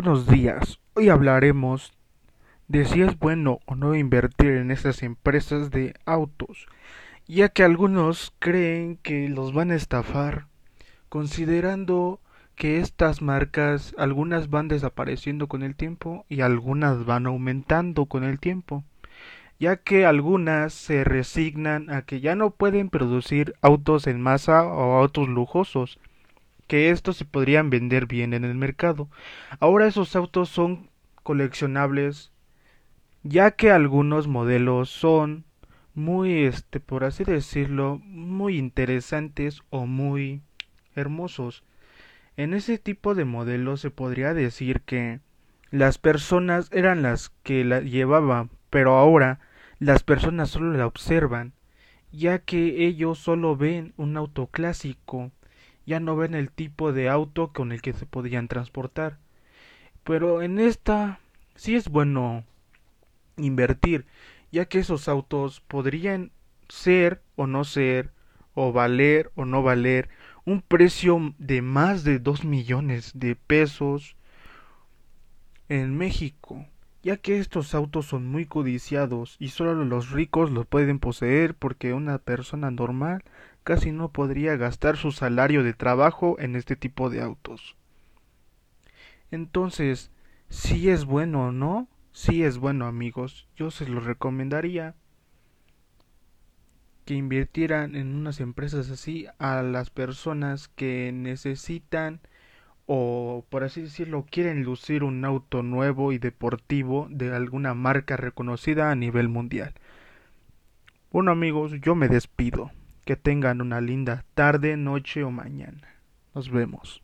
Buenos días. Hoy hablaremos de si es bueno o no invertir en estas empresas de autos, ya que algunos creen que los van a estafar, considerando que estas marcas algunas van desapareciendo con el tiempo y algunas van aumentando con el tiempo, ya que algunas se resignan a que ya no pueden producir autos en masa o autos lujosos, que estos se podrían vender bien en el mercado. Ahora esos autos son coleccionables ya que algunos modelos son muy este por así decirlo muy interesantes o muy hermosos. En ese tipo de modelos se podría decir que las personas eran las que la llevaban, pero ahora las personas solo la observan, ya que ellos solo ven un auto clásico ya no ven el tipo de auto con el que se podían transportar. Pero en esta sí es bueno invertir, ya que esos autos podrían ser o no ser, o valer o no valer, un precio de más de dos millones de pesos en México, ya que estos autos son muy codiciados y solo los ricos los pueden poseer porque una persona normal casi no podría gastar su salario de trabajo en este tipo de autos. Entonces, si es bueno o no, si es bueno amigos, yo se lo recomendaría que invirtieran en unas empresas así a las personas que necesitan o por así decirlo quieren lucir un auto nuevo y deportivo de alguna marca reconocida a nivel mundial. Bueno amigos, yo me despido. Que tengan una linda tarde, noche o mañana. Nos vemos.